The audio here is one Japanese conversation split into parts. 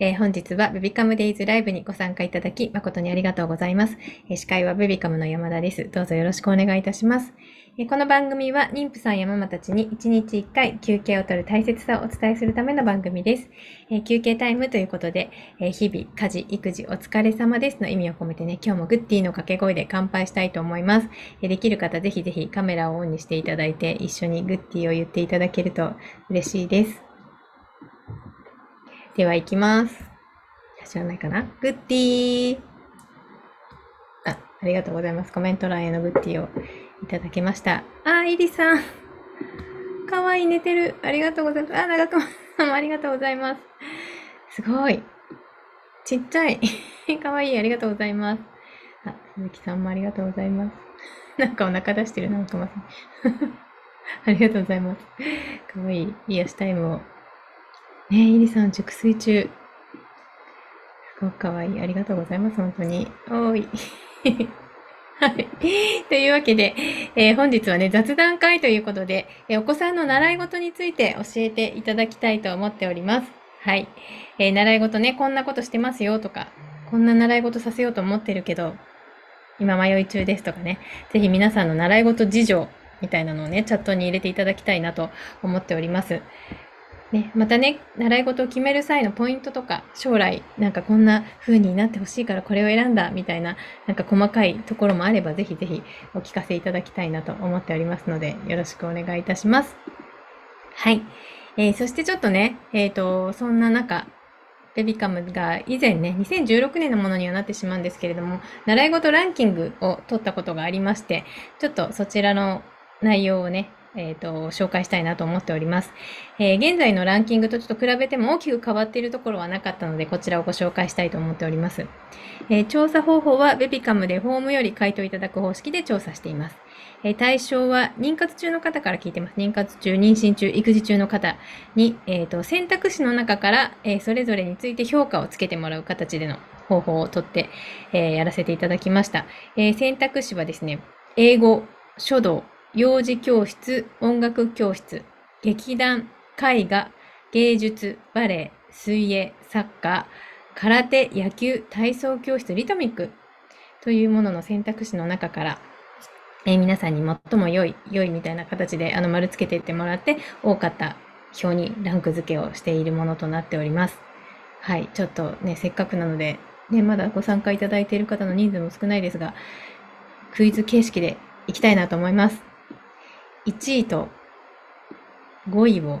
えー本日はベビカムデイズライブにご参加いただき誠にありがとうございます。えー司会はベビカムの山田です。どうぞよろしくお願いいたします。えーこの番組は妊婦さんやママたちに1日1回休憩を取る大切さをお伝えするための番組です。え休憩タイムということで、え日々家事、育児お疲れ様ですの意味を込めてね、今日もグッディの掛け声で乾杯したいと思います。えできる方ぜひぜひカメラをオンにしていただいて一緒にグッディを言っていただけると嬉しいです。では行きます。知らないかな？グッディーあ、ありがとうございます。コメント欄へのグッディをいただきました。あ、イリさん。かわいい、寝てる。ありがとうございます。あ、長熊さんもありがとうございます。すごい。ちっちゃい。かわいい、ありがとうございます。あ、鈴木さんもありがとうございます。なんかお腹出してる、長熊さん。ありがとうございます。かわいい。癒しタイムを。ねえ、イリさん、熟睡中。すごくかわいい。ありがとうございます。本当に。おーい。はい。というわけで、えー本日はね、雑談会ということで、えーお子さんの習い事について教えていただきたいと思っております。はい。えー習い事ね、こんなことしてますよとか、こんな習い事させようと思ってるけど、今迷い中ですとかね、ぜひ皆さんの習い事事情みたいなのをね、チャットに入れていただきたいなと思っております。ね、またね、習い事を決める際のポイントとか、将来、なんかこんな風になってほしいからこれを選んだみたいな、なんか細かいところもあれば、ぜひぜひお聞かせいただきたいなと思っておりますので、よろしくお願いいたします。はい。えーそしてちょっとね、えっ、と、そんな中、ベビカムが以前ね、2016年のものにはなってしまうんですけれども、習い事ランキングを取ったことがありまして、ちょっとそちらの内容をね、えっ、と、紹介したいなと思っております。えー現在のランキングとちょっと比べても大きく変わっているところはなかったので、こちらをご紹介したいと思っております。えー調査方法はベビカムでフォームより回答いただく方式で調査しています。え対象は妊活中の方から聞いてます。妊活中、妊娠中、育児中の方に、えーと選択肢の中から、えそれぞれについて評価をつけてもらう形での方法をとって、えやらせていただきました。え選択肢はですね、英語、書道、幼児教室、音楽教室、劇団、絵画、芸術、バレエ、水泳、サッカー、空手、野球、体操教室、リトミックというものの選択肢の中から、えー皆さんに最も良い、良いみたいな形であの丸つけていってもらって、多かった表にランク付けをしているものとなっております。はい、ちょっとね、せっかくなので、ね、まだご参加いただいている方の人数も少ないですが、クイズ形式でいきたいなと思います。1位と5位を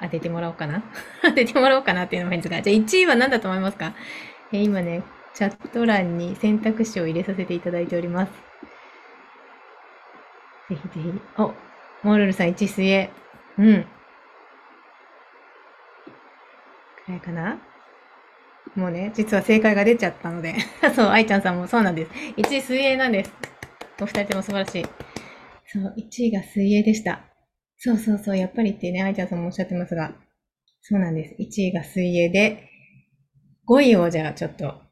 当ててもらおうかな？当ててもらおうかなっていうのも変ですが、じゃあ1位は何だと思いますか？え今ね、チャット欄に選択肢を入れさせていただいております。ぜひぜひ。お、モルルさん1位水泳。うん。くらいかな？もうね、実は正解が出ちゃったので。そう、愛ちゃんさんもそうなんです。1位水泳なんです。お二人とも素晴らしい。そう、1位が水泳でした。そうそうそう、やっぱりってね、愛ちゃんさんもおっしゃってますが、そうなんです。1位が水泳で、5位をじゃあちょっと、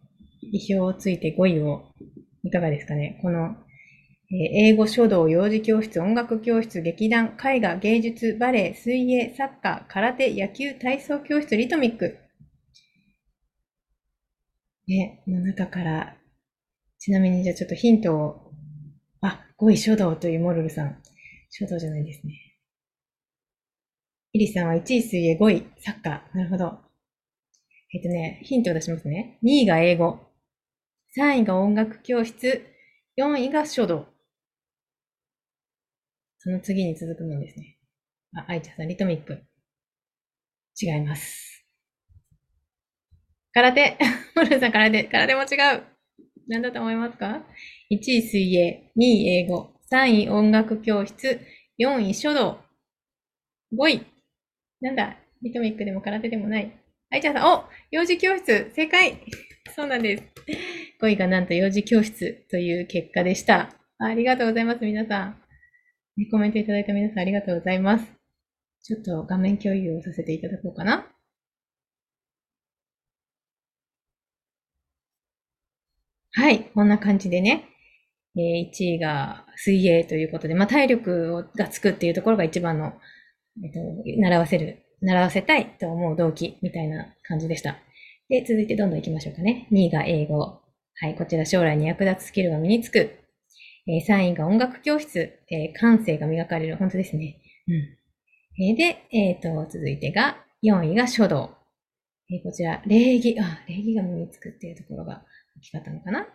意表をついて5位を、いかがですかね。この、えー英語、書道、幼児教室、音楽教室、劇団、絵画、芸術、バレエ、水泳、サッカー、空手、野球、体操教室、リトミック。ね、の中から、ちなみにじゃあちょっとヒントを、あ、5位書道というモルルさん。書道じゃないですね。イリさんは1位水泳、5位サッカー。なるほど。えっとね、ヒントを出しますね。2位が英語。3位が音楽教室。4位が書道。その次に続くのですね。あ、愛ちゃんさん、リトミック。違います。空手。モルルさん、空手。空手も違う。何だと思いますか ?1 位水泳、2位英語、3位音楽教室、4位書道、5位。なんだ？リトミックでも空手でもない。愛ちゃんさん、お幼児教室正解 そうなんです。5位がなんと幼児教室という結果でした。ありがとうございます、皆さん。コメントいただいた皆さんありがとうございます。ちょっと画面共有をさせていただこうかな。はい、こんな感じでね、え1位が水泳ということで、まあ、体力がつくっていうところが一番の、えっと、習わせる、習わせたいと思う動機みたいな感じでした。で、続いてどんどん行きましょうかね。2位が英語。はい、こちら将来に役立つスキルが身につく。えー、3位が音楽教室。え、感性が磨かれる。本当ですね。うん。で、えっ、と、続いてが、4位が書道。えこちら、礼儀、あ、礼儀が身につくっていうところがきかったのかな？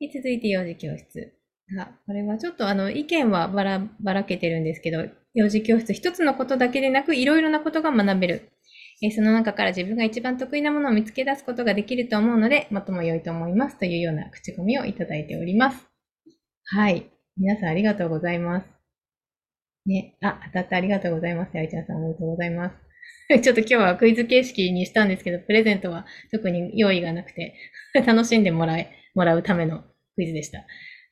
で、続いて幼児教室。が、これはちょっとあの、意見はばら、ばらけてるんですけど、幼児教室一つのことだけでなく、いろいろなことが学べる。えその中から自分が一番得意なものを見つけ出すことができると思うので、最も良いと思いますというような口コミをいただいております。はい。皆さんありがとうございます。ね、あ、当たってありがとうございます。あいちゃんさんおめでとうございます。ちょっと今日はクイズ形式にしたんですけど、プレゼントは特に用意がなくて、楽しんでもらえ、もらうためのクイズでした。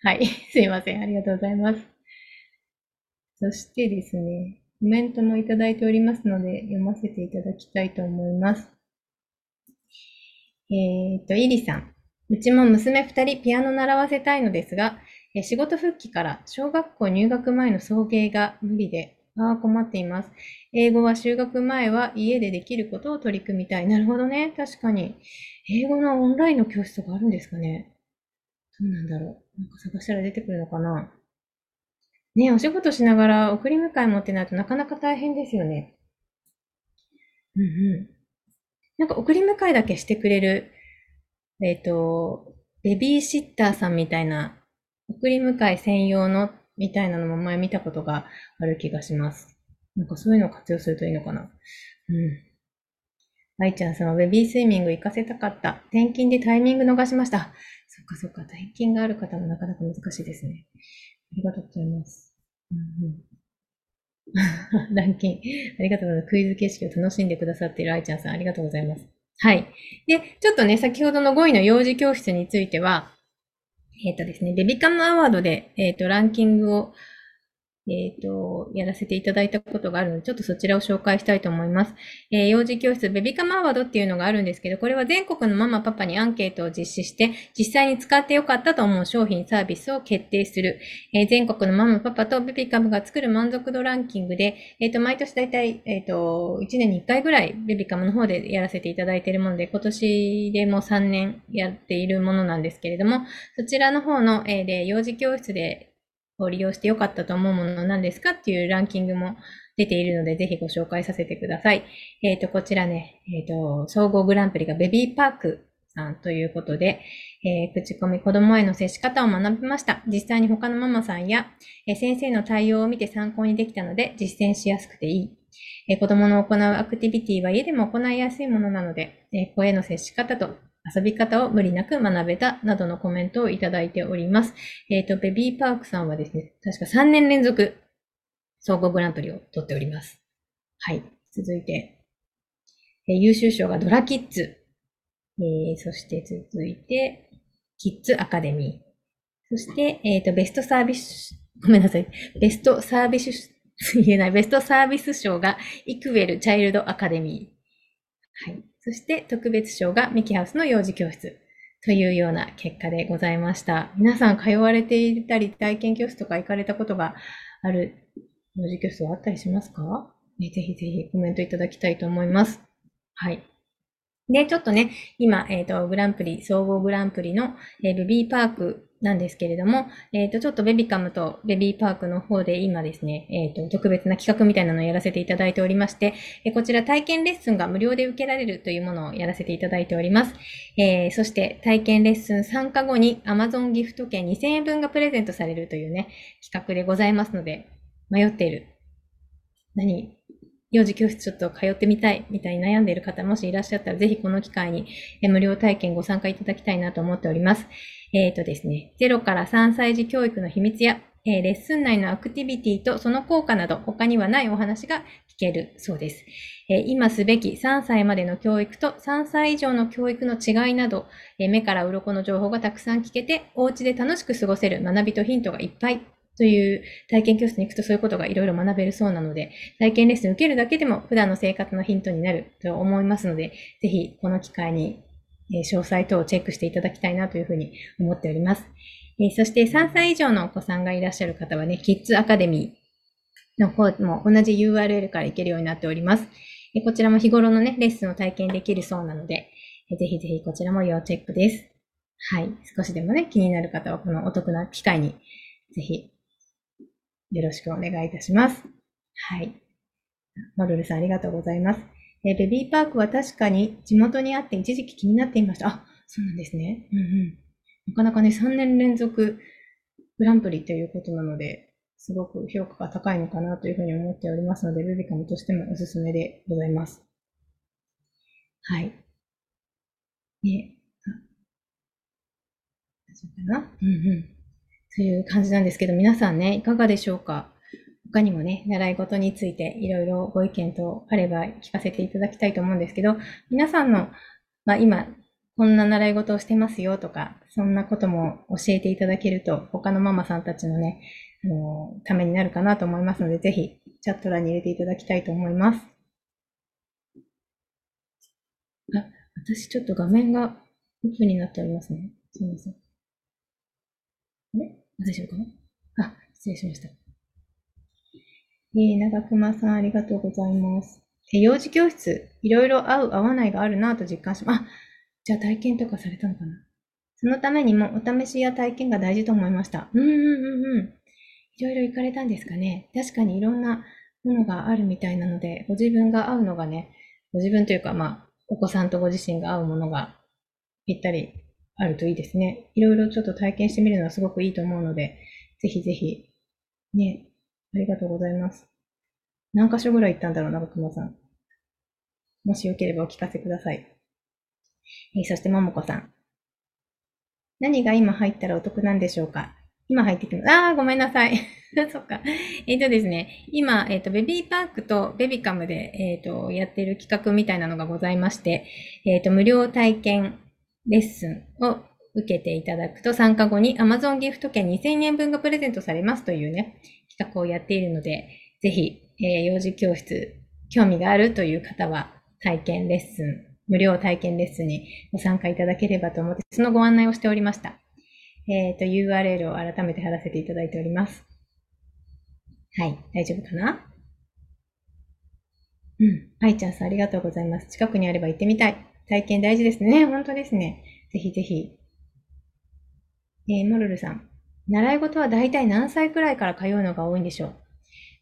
はい。すいません。ありがとうございます。そしてですね、コメントもいただいておりますので、読ませていただきたいと思います。えっ、と、イリさん。うちも娘二人ピアノ習わせたいのですが、仕事復帰から小学校入学前の送迎が無理で、ああ、困っています。英語は就学前は家でできることを取り組みたい。なるほどね。確かに。英語のオンラインの教室とかあるんですかね。どうなんだろう。なんか探したら出てくるのかな。ねお仕事しながら送り迎えもってなるとなかなか大変ですよね。うんうん。なんか送り迎えだけしてくれる、えっ、ー、と、ベビーシッターさんみたいな、送り迎え専用のみたいなのも前見たことがある気がします。なんかそういうのを活用するといいのかな。うん。愛ちゃんさんはベビースイミング行かせたかった。転勤でタイミング逃しました。そっかそっか。転勤がある方もなかなか難しいですね。ありがとうございます。ランキング。ありがとうございます。クイズ形式を楽しんでくださっている愛ちゃんさん、ありがとうございます。はい。で、ちょっとね、先ほどの5位の幼児教室については、えっ、ー、とですね、ベビカムアワードで、えっ、ー、と、ランキングをえっ、ー、と、やらせていただいたことがあるので、ちょっとそちらを紹介したいと思います。えー、幼児教室ベビカマーワードっていうのがあるんですけど、これは全国のママパパにアンケートを実施して、実際に使ってよかったと思う商品サービスを決定する、えー、全国のママパパとベビカムが作る満足度ランキングで、えっ、と、毎年だいたい、えっ、と、1年に1回ぐらいベビカムの方でやらせていただいているもので、今年でも3年やっているものなんですけれども、そちらの方の、えで、幼児教室でを利用してよかったと思うものなんですかっていうランキングも出ているので、ぜひご紹介させてください。えっ、ー、と、こちらね、えっ、ー、と、総合グランプリがベビーパークさんということで、えー、口コミ子供への接し方を学びました。実際に他のママさんや、え先生の対応を見て参考にできたので、実践しやすくていい。え子供の行うアクティビティは家でも行いやすいものなので、え子への接し方と遊び方を無理なく学べたなどのコメントをいただいております。えっ、ー、と、ベビーパークさんはですね、確か3年連続総合グランプリを取っております。はい。続いて、えー、優秀賞がドラキッズ。えー、そして続いて、キッズアカデミー。そして、えっ、ー、と、ベストサービス、ごめんなさい。ベストサービス、言えない。ベストサービス賞がイクウェルチャイルドアカデミー。はい。そして特別賞がミキハウスの幼児教室というような結果でございました。皆さん通われていたり、体験教室とか行かれたことがある幼児教室はあったりしますか、ぜひぜひコメントいただきたいと思います。はい。で、ちょっとね、今、えっ、ー、と、グランプリ、総合グランプリの、えー、ベビーパークなんですけれども、えっ、ー、と、ちょっとベビカムとベビーパークの方で今ですね、えっ、ー、と、特別な企画みたいなのをやらせていただいておりまして、えー、こちら体験レッスンが無料で受けられるというものをやらせていただいております。えー、そして体験レッスン参加後に Amazon ギフト券2000円分がプレゼントされるというね、企画でございますので、迷っている。何幼児教室ちょっと通ってみたいみたいに悩んでいる方もしいらっしゃったら、ぜひこの機会に無料体験ご参加いただきたいなと思っております。えっ、ー、とですね、0から3歳児教育の秘密や、えー、レッスン内のアクティビティとその効果など、他にはないお話が聞けるそうです。えー、今すべき3歳までの教育と3歳以上の教育の違いなど、え目から鱗の情報がたくさん聞けて、お家で楽しく過ごせる学びとヒントがいっぱいという体験教室に行くとそういうことがいろいろ学べるそうなので、体験レッスン受けるだけでも普段の生活のヒントになると思いますので、ぜひこの機会に詳細等をチェックしていただきたいなというふうに思っております。そして3歳以上のお子さんがいらっしゃる方はね、キッズアカデミーの方も同じ URL から行けるようになっております。こちらも日頃のね、レッスンを体験できるそうなので、ぜひぜひこちらも要チェックです。はい。少しでもね、気になる方はこのお得な機会に、ぜひ、よろしくお願いいたします。はい。モルルさんありがとうございます。えベビーパークは確かに地元にあって一時期気になっていました。あ、そうなんですね。うんうん。なかなかね、3年連続グランプリということなので、すごく評価が高いのかなというふうに思っておりますので、ルビカムとしてもおすすめでございます。はい。ね、大丈夫かな？うんうん。という感じなんですけど、皆さんね、いかがでしょうか？他にもね、習い事についていろいろご意見とあれば聞かせていただきたいと思うんですけど、皆さんの、まあ、今、こんな習い事をしてますよとか、そんなことも教えていただけると、他のママさんたちのね、あの、ためになるかなと思いますので、ぜひ、チャット欄に入れていただきたいと思います。あ、私ちょっと画面がオフになっておりますね。すみません。あれ？大丈夫か？なあ、失礼しました。えー、長熊さんありがとうございます。え幼児教室、いろいろ合う合わないがあるなと実感します。あ、じゃあ体験とかされたのかな？そのためにもお試しや体験が大事と思いました。うんうんうんうん。いろいろ行かれたんですかね？確かにいろんなものがあるみたいなので、ご自分が合うのがね、ご自分というか、まあ、お子さんとご自身が合うものがぴったりあるといいですね。いろいろちょっと体験してみるのはすごくいいと思うので、ぜひぜひ、ね、ありがとうございます。何箇所ぐらい行ったんだろう、長熊さん。もしよければお聞かせください。えー、そして、ももこさん。何が今入ったらお得なんでしょうか？今入ってきます。ああ、ごめんなさい。そっか。えっ、ー、とですね、今、えっ、ー、と、ベビーパークとベビカムで、えっ、ー、と、やってる企画みたいなのがございまして、えっ、と、無料体験レッスンを受けていただくと、参加後に Amazon ギフト券2000円分がプレゼントされますというね、企画をやっているので、ぜひ、え幼児教室、興味があるという方は、体験レッスン、無料体験レッスンにご参加いただければと思って、そのご案内をしておりました。えっ、ー、と、URL を改めて貼らせていただいております。はい。大丈夫かな？うん。愛ちゃんさんありがとうございます。近くにあれば行ってみたい。体験大事ですね。本当ですね。ぜひぜひ。えー、モルルさん。習い事は大体何歳くらいから通うのが多いんでしょう？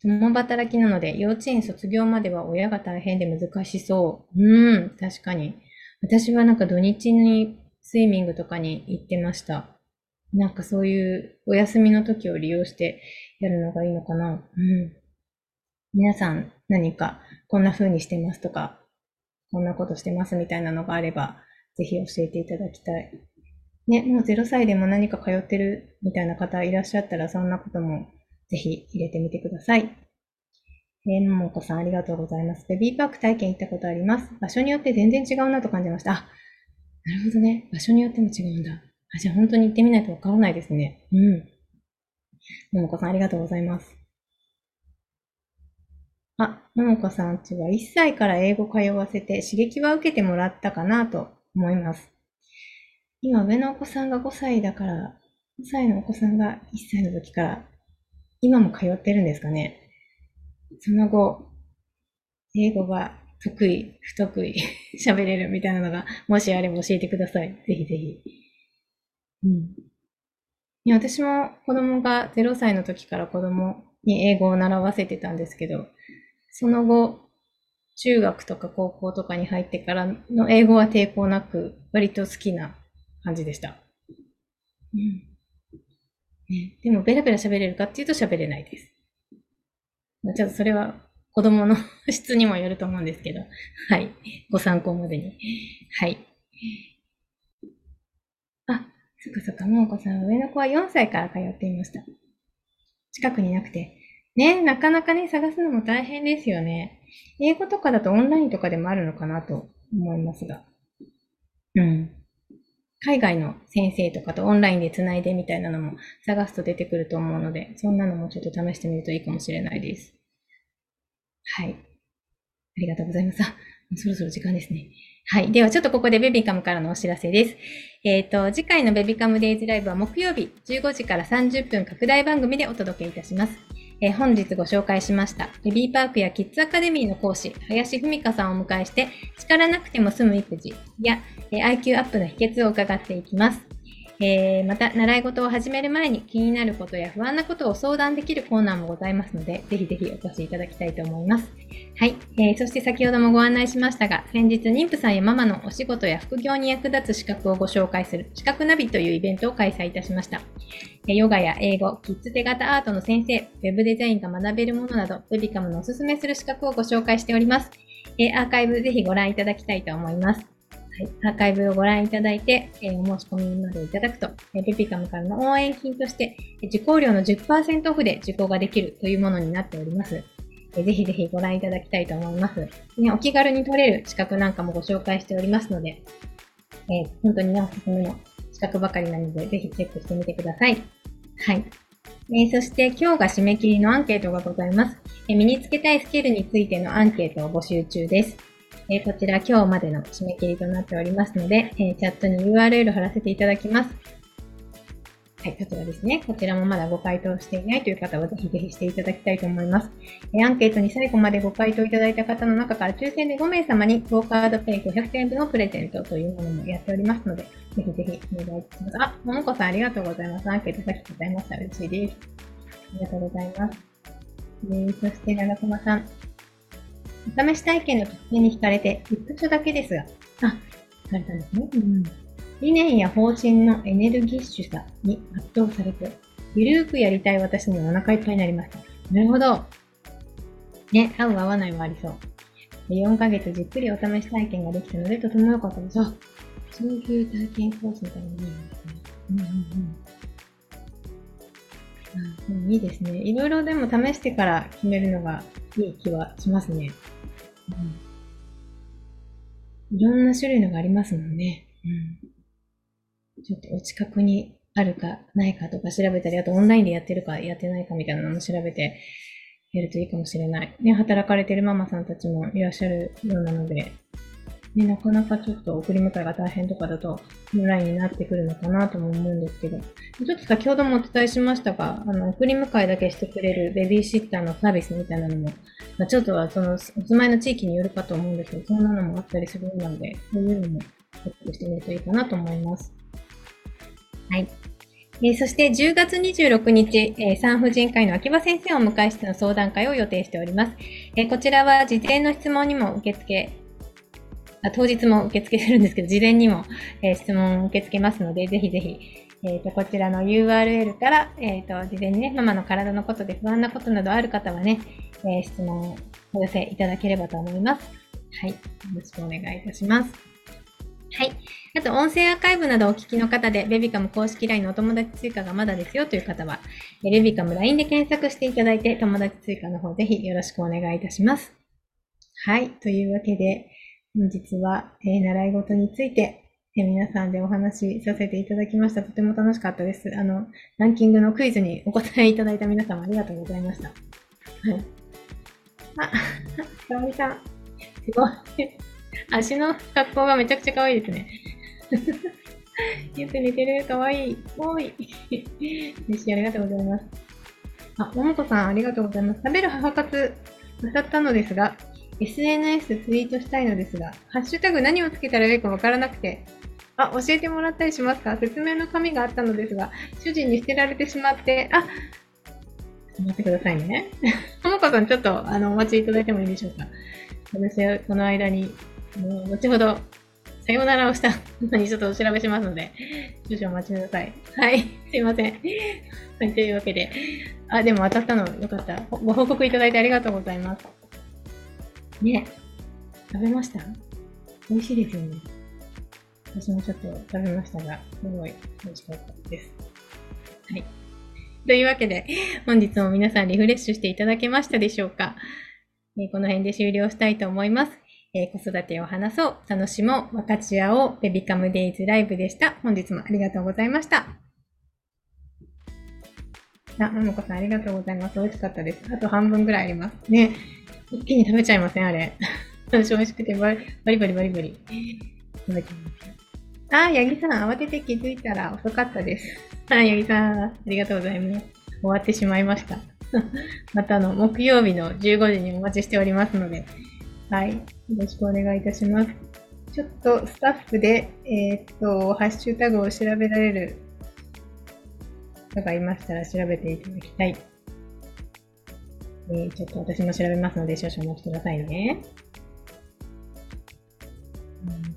共働きなので、幼稚園卒業までは親が大変で難しそう。うん、確かに。私はなんか土日にスイミングとかに行ってました。なんかそういうお休みの時を利用してやるのがいいのかな。うん。皆さん何かこんな風にしてますとか、こんなことしてますみたいなのがあれば、ぜひ教えていただきたい。ね、もう0歳でも何か通ってるみたいな方いらっしゃったら、そんなこともぜひ入れてみてください。えー、ももこさんありがとうございます。ベビーパーク体験行ったことあります。場所によって全然違うなと感じました。あ、なるほどね。場所によっても違うんだ。あ、じゃあ本当に行ってみないとわからないですね。うん。ももこさんありがとうございます。あ、ももこさんちは1歳から英語通わせて刺激は受けてもらったかなと思います。今上のお子さんが5歳だから、5歳のお子さんが1歳の時から今も通ってるんですかね。その後、英語が得意、不得意、喋れるみたいなのが、もしあれば教えてください。ぜひぜひ。うん。いや、私も子供が0歳の時から子供に英語を習わせてたんですけど、その後、中学とか高校とかに入ってからの英語は抵抗なく、割と好きな感じでした。うん。ね、でも、ベラベラ喋れるかっていうと喋れないです。ちょっとそれは子供の質にもよると思うんですけど、はい。ご参考までに。はい。あ、そっかそっか、ももこさん、上の子は4歳から通っていました。近くになくて。ね、なかなかね、探すのも大変ですよね。英語とかだとオンラインとかでもあるのかなと思いますが。うん。海外の先生とかとオンラインでつないでみたいなのも探すと出てくると思うので、そんなのもちょっと試してみるといいかもしれないです。はい。ありがとうございます。あ、そろそろ時間ですね。はい。では、ちょっとここでベビーカムからのお知らせです。えっ、ー、と、次回のベビーカムデイズライブは木曜日15時から30分拡大番組でお届けいたします。えー、本日ご紹介しました、ベビーパークやキッズアカデミーの講師、林文香さんをお迎えして、力なくても済む育児や、えー、IQ アップの秘訣を伺っていきます。えー、また、習い事を始める前に気になることや不安なことを相談できるコーナーもございますので、ぜひぜひお越しいただきたいと思います。はい。えー、そして先ほどもご案内しましたが、先日、妊婦さんやママのお仕事や副業に役立つ資格をご紹介する、資格ナビというイベントを開催いたしました。ヨガや英語、キッズ手形アートの先生、ウェブデザインが学べるものなど、ウェビカムのおすすめする資格をご紹介しております。えー、アーカイブぜひご覧いただきたいと思います。アーカイブをご覧いただいて、えー、お申し込みまでいただくと、えー、ペピカムからの応援金として、受講料の10%オフで受講ができるというものになっております。えー、ぜひぜひご覧いただきたいと思います。ね、お気軽に取れる資格なんかもご紹介しておりますので、えー、本当にね、おすすめの資格ばかりなので、ぜひチェックしてみてください。はい。えー、そして今日が締め切りのアンケートがございます、えー。身につけたいスキルについてのアンケートを募集中です。えー、こちら今日までの締め切りとなっておりますので、えー、チャットに URL 貼らせていただきます。はい、こちらですね。こちらもまだご回答していないという方はぜひぜひしていただきたいと思います。え、アンケートに最後までご回答いただいた方の中から抽選で5名様にクオカードペイ500点分をプレゼントというものもやっておりますので、ぜひぜひお願いします。あ、ももこさんありがとうございます。アンケートさっきございました。嬉しいです。ありがとうございます。えー、そして、長駒さん。お試し体験の特典に惹かれて、一箇所だけですが、あ、されたんですね。うん。理念や方針のエネルギッシュさに圧倒されて、ゆるーくやりたい私にお腹いっぱいになりました。なるほど。ね、合う合わないもありそう。4ヶ月じっくりお試し体験ができたので、とても良かったです。あ、そういう体験コースみたいなのがいいんですね。うんうんうん。うん、いいですね。いろいろでも試してから決めるのがいい気はしますね。うん、いろんな種類のがありますもんね。うん、ちょっとお近くにあるかないかとか調べたり、あとオンラインでやってるかやってないかみたいなのも調べてやるといいかもしれない。ね、働かれてるママさんたちもいらっしゃるようなので、ね、なかなかちょっと送り迎えが大変とかだと、オンラインになってくるのかなとも思うんですけど、ちょっと先ほどもお伝えしましたが、あの、送り迎えだけしてくれるベビーシッターのサービスみたいなのも、まあ、ちょっとはその、お住まいの地域によるかと思うんですけど、そんなのもあったりするので、そういうのもチェックしてみるといいかなと思います。はい。えー、そして10月26日、えー、産婦人科医の秋葉先生をお迎えしての相談会を予定しております。えー、こちらは事前の質問にも受付あ当日も受け付けてるんですけど、事前にも、えー、質問を受け付けますので、ぜひぜひ、えーと、こちらの URL から、えーと、事前にね、ママの体のことで不安なことなどある方はね、え、質問をお寄せいただければと思います。はい。よろしくお願いいたします。はい。あと、音声アーカイブなどお聞きの方で、ベビカム公式 LINE のお友達追加がまだですよという方は、ベビカム LINE で検索していただいて、友達追加の方ぜひよろしくお願いいたします。はい。というわけで、本日は、えー、習い事について、えー、皆さんでお話しさせていただきました。とても楽しかったです。あの、ランキングのクイズにお答えいただいた皆様ありがとうございました。はい。あ、かわみさん。すごい。足の格好がめちゃくちゃ可愛いですね。よく似てる。かわいい。おい。嬉しい。ありがとうございます。あ、ももこさん、ありがとうございます。食べる母活なさったのですが、SNS でツイートしたいのですが、ハッシュタグ何をつけたらよいかわからなくて、あ、教えてもらったりしますか？説明の紙があったのですが、主人に捨てられてしまって、あ、ちょっと待ってくださいね。ともこさん、ちょっと、あの、お待ちいただいてもいいでしょうか？私はこの間に、もう、後ほど、さようならをしたのにちょっとお調べしますので、少々お待ちください。はい、すいません。はい、というわけで、あ、でも当たったのよかった。ご報告いただいてありがとうございます。ね。食べました？美味しいですよね。私もちょっと食べましたが、すごい美味しかったです。はい。というわけで、本日も皆さんリフレッシュしていただけましたでしょうか、えー、この辺で終了したいと思います。えー、子育てを話そう、楽しもう、分かち合おう、ベビカムデイズライブでした。本日もありがとうございました。あ、ももこさんありがとうございます。美味しかったです。あと半分ぐらいあります。ね。一気に食べちゃいません、あれ。私美味しくてバリバリバリバリバリ。食べてます。あ、八木さん、慌てて気づいたら遅かったです。はい、八木さん、ありがとうございます。終わってしまいました。またあの木曜日の15時にお待ちしておりますので、はい。よろしくお願いいたします。ちょっとスタッフで、えー、っと、ハッシュタグを調べられる方がいましたら調べていただきたい。えー、ちょっと私も調べますので少々お待ちくださいね。うん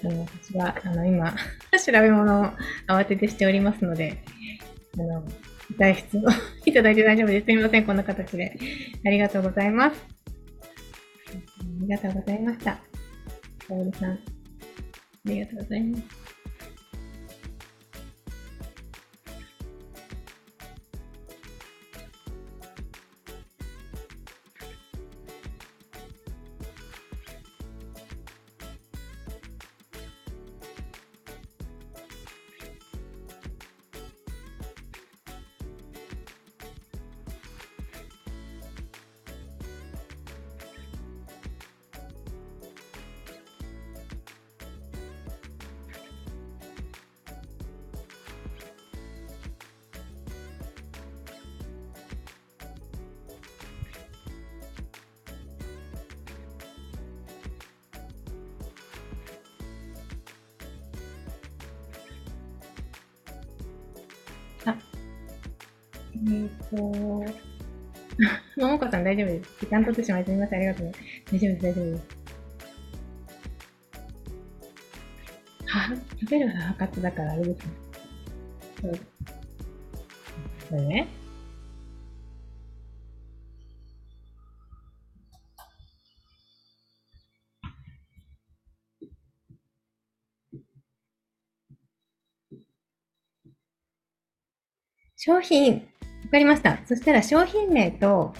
と私は、あの、今、調べ物を慌ててしておりますので、あの、代筆を いただいて大丈夫です。すみません、こんな形で。ありがとうございます。ありがとうございました。かおりさん、ありがとうございます。えっ、ー、と、ももこさん大丈夫です。時間取ってしまいすみません。ありがとうございます。大丈夫です、大丈夫です。は、食べる母活だからあれですね。そう。これね。商品かりました。そしたら商品名と、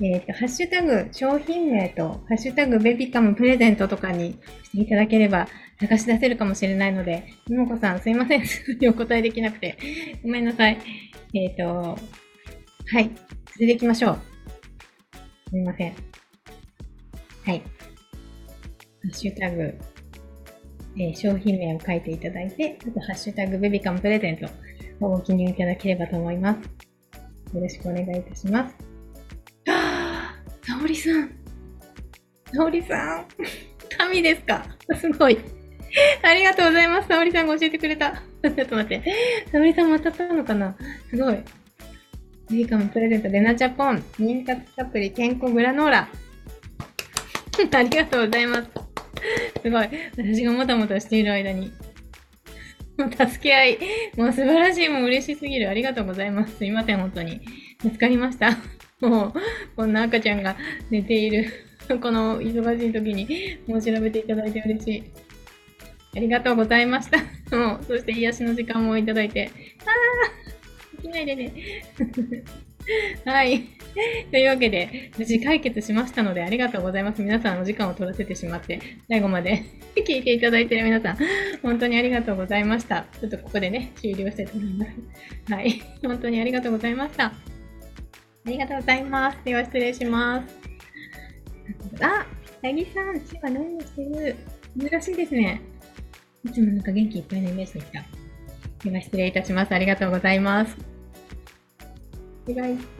えっ、ー、と、ハッシュタグ、商品名と、ハッシュタグ、ベビカムプレゼントとかにしていただければ、探し出せるかもしれないので、ももこさん、すいません。すぐにお答えできなくて。ごめんなさい。えっ、ー、と、はい。それでいきましょう。すみません。はい。ハッシュタグ、えー、商品名を書いていただいて、あと、ハッシュタグ、ベビカムプレゼントをご記入いただければと思います。よろしくお願いいたします。あ沙織さん。沙織さん。神ですか？すごい。ありがとうございます。沙織さんが教えてくれた。ちょっと待って。沙織さんまたったのかな？すごい。いいかもプレゼント。レナチャポン。妊活サプリ健康グラノーラ。ありがとうございます。すごい。私がもたもたしている間に 助け合い。もう素晴らしい。もう嬉しすぎる。ありがとうございます。すいません、本当に。助かりました。もう、こんな赤ちゃんが寝ている、この忙しい時に、もう調べていただいて嬉しい。ありがとうございました。もう、そして癒しの時間もいただいて。ああできないでね。はい。というわけで、無事解決しましたので、ありがとうございます。皆さんお時間を取らせてしまって、最後まで 聞いていただいている皆さん、本当にありがとうございました。ちょっとここでね、終了したいと思います。はい。本当にありがとうございました。ありがとうございます。では失礼します。あ、八木さん、千葉何をしてる？珍しいですね。いつもなんか元気いっぱいのイメージでした。では失礼いたします。ありがとうございます。バイバイ。